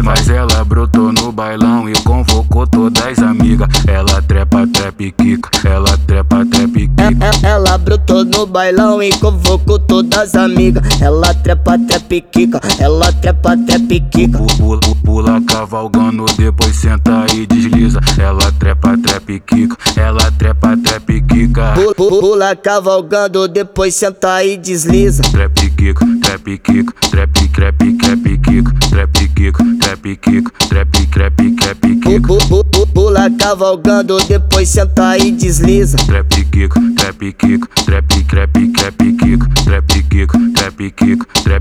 vai mas ela brotou no bailão e convocou todas as amigas. Ela trepa trepe quica ela trepa trepe quica ela brotou no bailão e convocou todas as amigas. Ela trepa trepe quica ela trepa trepe quica pula, pula cavalgando depois senta e desliza. Ela trepa trepe quica ela trepa trepe quica pula, pula cavalgando depois senta e desliza. Trepe quica trepe quica trepe crepe crepe quica trepe quica trepe quica trepe crepe crepe quica pula cavalgando depois senta e desliza. Trepe quica trepe quica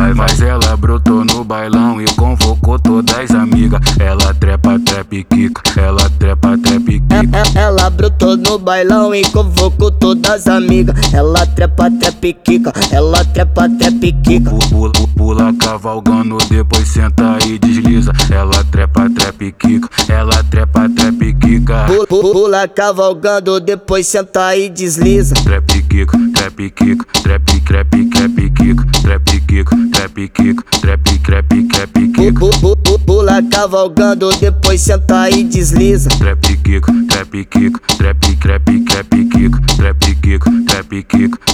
vai mas ela brotou no bailão e convocou todas as amigas. Ela trepa trepe quica ela trepa trepe quica ela brotou no bailão e convocou todas as amigas. Ela trepa trepe quica ela trepa trepe quica pula, pula cavalgando depois senta e desliza. Ela trepa trepe quica ela trepa trepe quica pula cavalgando depois senta e desliza. Trepe quica trepe quica trepe crepe crepe trap, crepe, kick. Pula cavalgando, depois senta e desliza. Trap, kick, trap, kick, trap, crepe, crepe, kick, trap, kick, trap, kick.